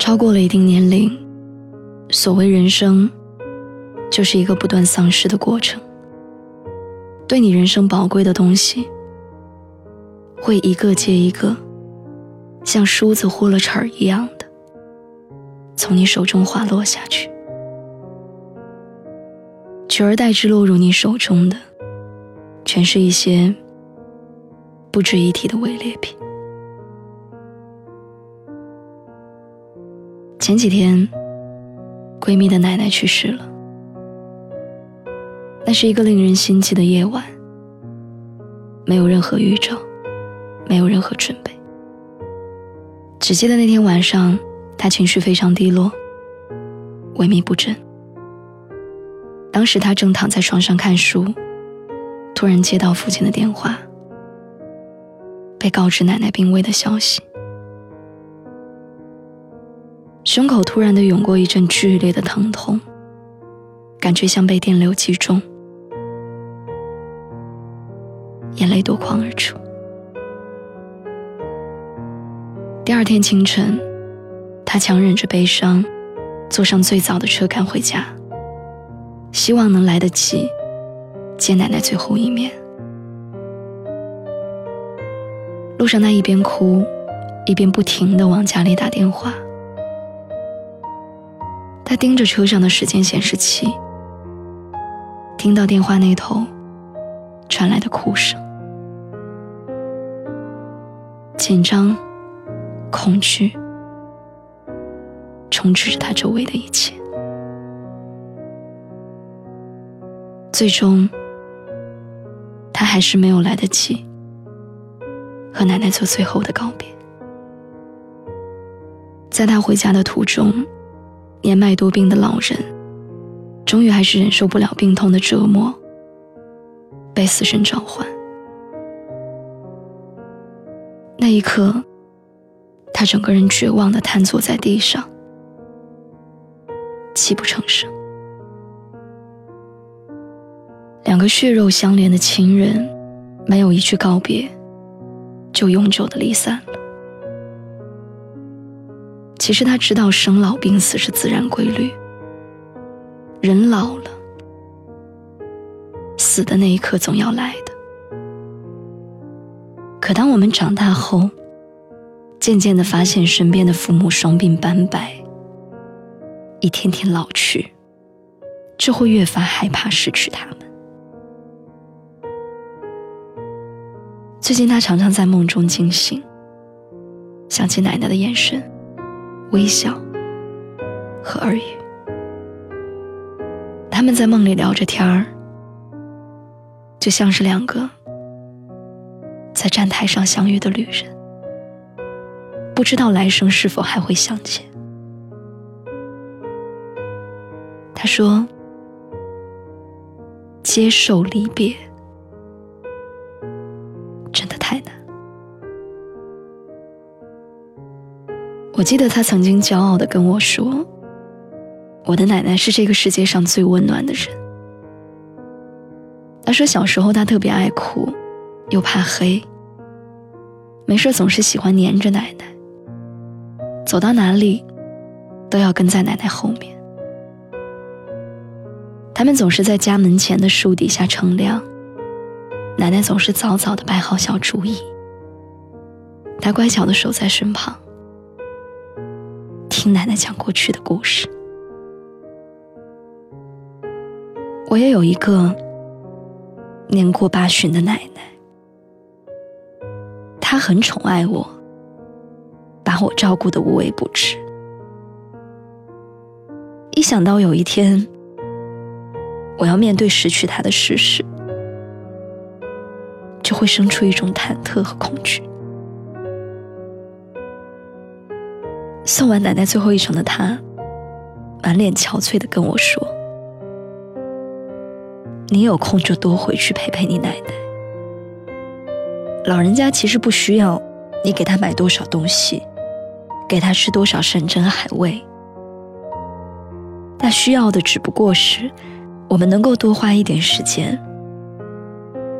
超过了一定年龄，所谓人生，就是一个不断丧失的过程。对你人生宝贵的东西，会一个接一个，像梳子呼了齿儿一样的，从你手中滑落下去，取而代之落入你手中的，全是一些不值一提的伪劣品。前几天，闺蜜的奶奶去世了。那是一个令人心悸的夜晚，没有任何预兆，没有任何准备。只记得那天晚上，她情绪非常低落，萎靡不振。当时她正躺在床上看书，突然接到父亲的电话，被告知奶奶病危的消息。胸口突然的涌过一阵剧烈的疼痛，感觉像被电流击中，眼泪夺眶而出。第二天清晨，他强忍着悲伤，坐上最早的车赶回家，希望能来得及见奶奶最后一面。路上，他一边哭，一边不停的往家里打电话。他盯着车上的时间显示器，听到电话那头传来的哭声，紧张、恐惧充斥着他周围的一切。最终，他还是没有来得及和奶奶做最后的告别。在他回家的途中。年迈多病的老人，终于还是忍受不了病痛的折磨，被死神召唤。那一刻，他整个人绝望地瘫坐在地上，泣不成声。两个血肉相连的亲人，没有一句告别，就永久的离散了。其实他知道生老病死是自然规律，人老了，死的那一刻总要来的。可当我们长大后，渐渐的发现身边的父母双鬓斑白，一天天老去，就会越发害怕失去他们。最近他常常在梦中惊醒，想起奶奶的眼神。微笑和耳语，他们在梦里聊着天儿，就像是两个在站台上相遇的旅人，不知道来生是否还会相见。他说：“接受离别，我记得他曾经骄傲地跟我说：“我的奶奶是这个世界上最温暖的人。”他说小时候他特别爱哭，又怕黑，没事总是喜欢黏着奶奶，走到哪里都要跟在奶奶后面。他们总是在家门前的树底下乘凉，奶奶总是早早的摆好小竹椅，他乖巧的守在身旁。听奶奶讲过去的故事。我也有一个年过八旬的奶奶，她很宠爱我，把我照顾的无微不至。一想到有一天我要面对失去她的事实，就会生出一种忐忑和恐惧。送完奶奶最后一程的他，满脸憔悴的跟我说：“你有空就多回去陪陪你奶奶。老人家其实不需要你给他买多少东西，给他吃多少山珍海味，他需要的只不过是我们能够多花一点时间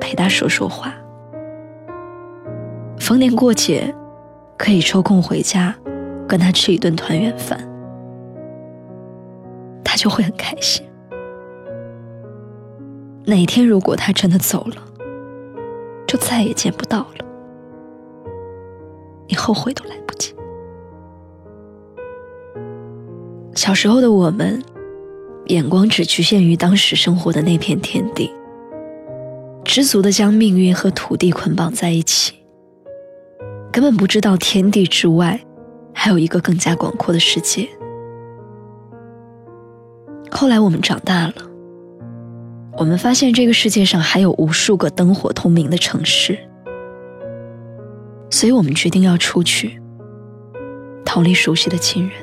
陪他说说话。逢年过节，可以抽空回家。”跟他吃一顿团圆饭，他就会很开心。哪天如果他真的走了，就再也见不到了，你后悔都来不及。小时候的我们，眼光只局限于当时生活的那片天地，知足的将命运和土地捆绑在一起，根本不知道天地之外。还有一个更加广阔的世界。后来我们长大了，我们发现这个世界上还有无数个灯火通明的城市，所以我们决定要出去，逃离熟悉的亲人。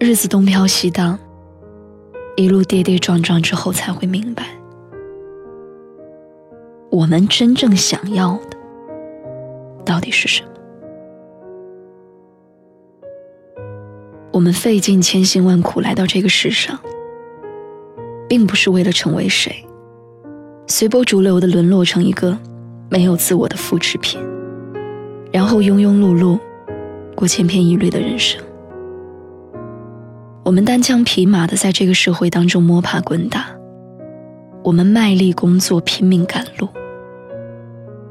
日子东飘西荡，一路跌跌撞撞之后，才会明白，我们真正想要的。到底是什么？我们费尽千辛万苦来到这个世上，并不是为了成为谁，随波逐流的沦落成一个没有自我的复制品，然后庸庸碌碌过千篇一律的人生。我们单枪匹马的在这个社会当中摸爬滚打，我们卖力工作，拼命赶路。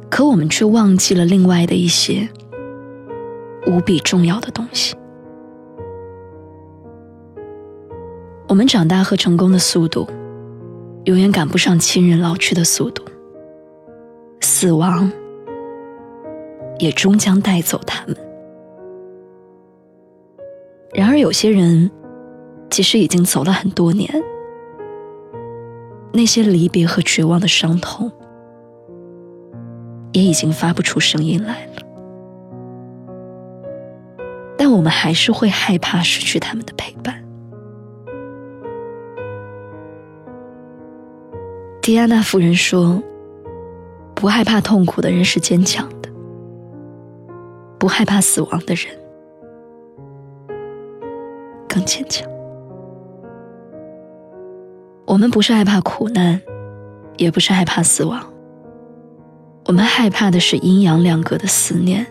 可我们却忘记了另外的一些无比重要的东西。我们长大和成功的速度，永远赶不上亲人老去的速度。死亡也终将带走他们。然而，有些人即使已经走了很多年，那些离别和绝望的伤痛。也已经发不出声音来了，但我们还是会害怕失去他们的陪伴。迪安娜夫人说：“不害怕痛苦的人是坚强的，不害怕死亡的人更坚强。”我们不是害怕苦难，也不是害怕死亡。我们害怕的是阴阳两隔的思念，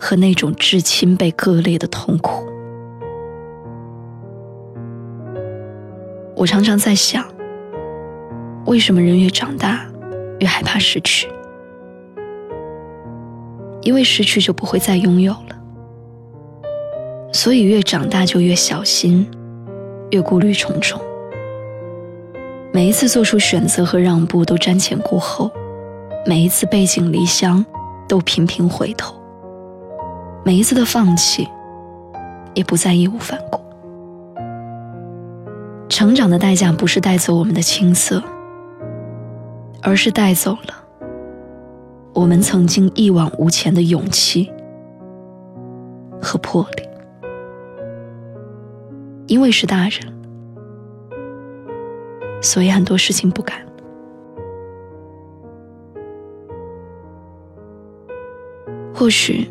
和那种至亲被割裂的痛苦。我常常在想，为什么人越长大，越害怕失去？因为失去就不会再拥有了，所以越长大就越小心，越顾虑重重。每一次做出选择和让步，都瞻前顾后。每一次背井离乡，都频频回头；每一次的放弃，也不再义无反顾。成长的代价不是带走我们的青涩，而是带走了我们曾经一往无前的勇气和魄力。因为是大人，所以很多事情不敢。或许，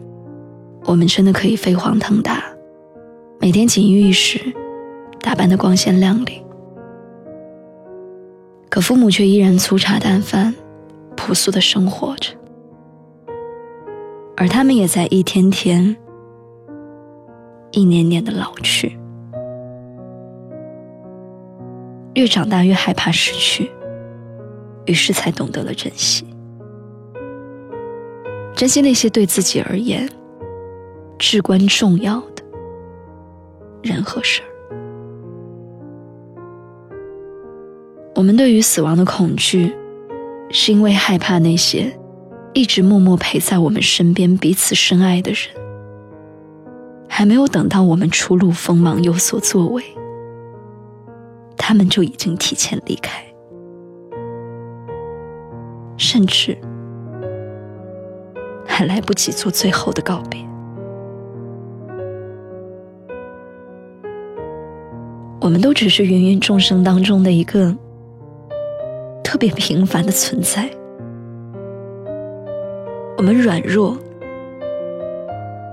我们真的可以飞黄腾达，每天锦衣玉食，打扮的光鲜亮丽。可父母却依然粗茶淡饭，朴素的生活着，而他们也在一天天、一年年的老去。越长大越害怕失去，于是才懂得了珍惜。珍惜那些对自己而言至关重要的人和事儿。我们对于死亡的恐惧是因为害怕那些一直默默陪在我们身边彼此深爱的人。还没有等到我们初露锋芒有所作为他们就已经提前离开。甚至还来不及做最后的告别。我们都只是芸芸众生当中的一个特别平凡的存在。我们软弱，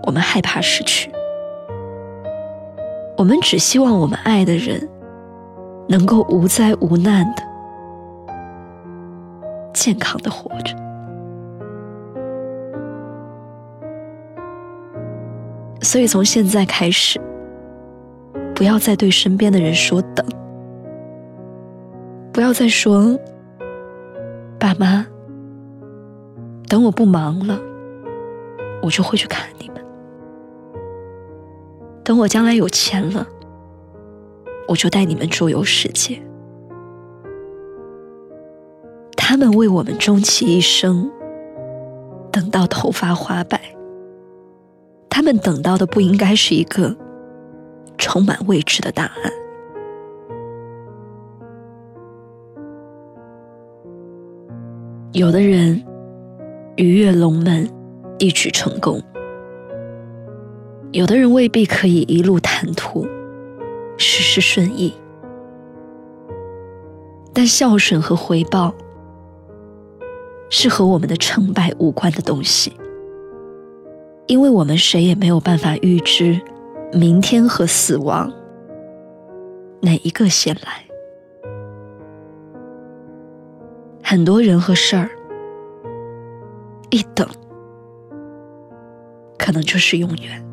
我们害怕失去，我们只希望我们爱的人能够无灾无难的、健康的活着。所以，从现在开始，不要再对身边的人说“等”，不要再说“爸妈”。等我不忙了，我就会去看你们。等我将来有钱了，我就带你们周游世界。他们为我们终其一生，等到头发花白。他们等到的不应该是一个充满未知的答案。有的人。鱼跃龙门，一举成功。有的人未必可以一路坦途，事事顺意，但孝顺和回报是和我们的成败无关的东西，因为我们谁也没有办法预知明天和死亡哪一个先来。很多人和事儿。一等，可能就是永远。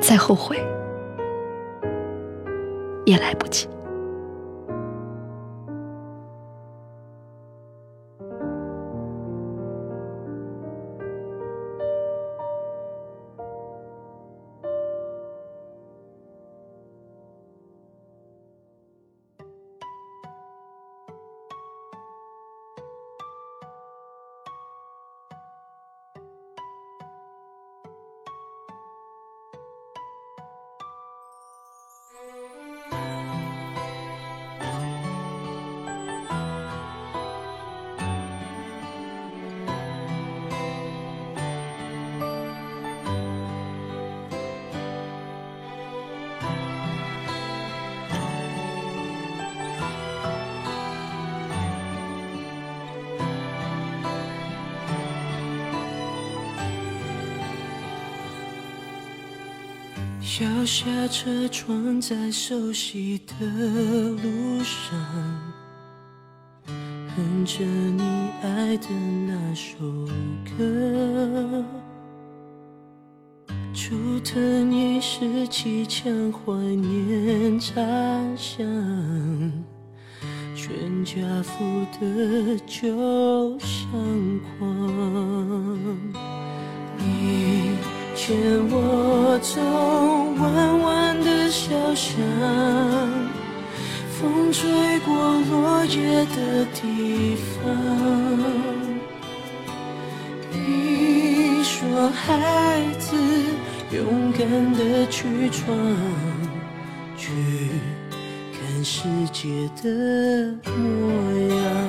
再后悔，也来不及。摇下车窗，在熟悉的路上，哼着你爱的那首歌。竹藤一时气腔，怀念茶香，全家福的旧相框。你。牵我走弯弯的小巷，风吹过落叶的地方。你说孩子勇敢的去闯，去看世界的模样。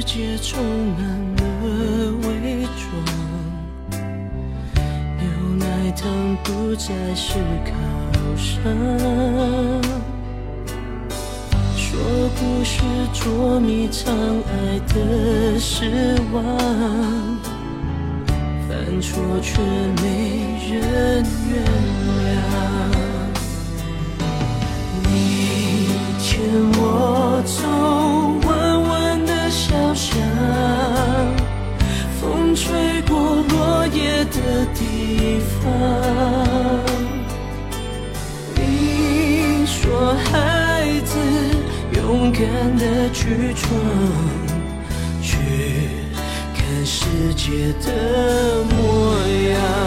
世界充满了伪装，牛奶糖不再是靠山，说故事捉迷藏爱的失望，犯错却没人原谅，你牵我走。方，你说孩子勇敢的去闯，去看世界的模样。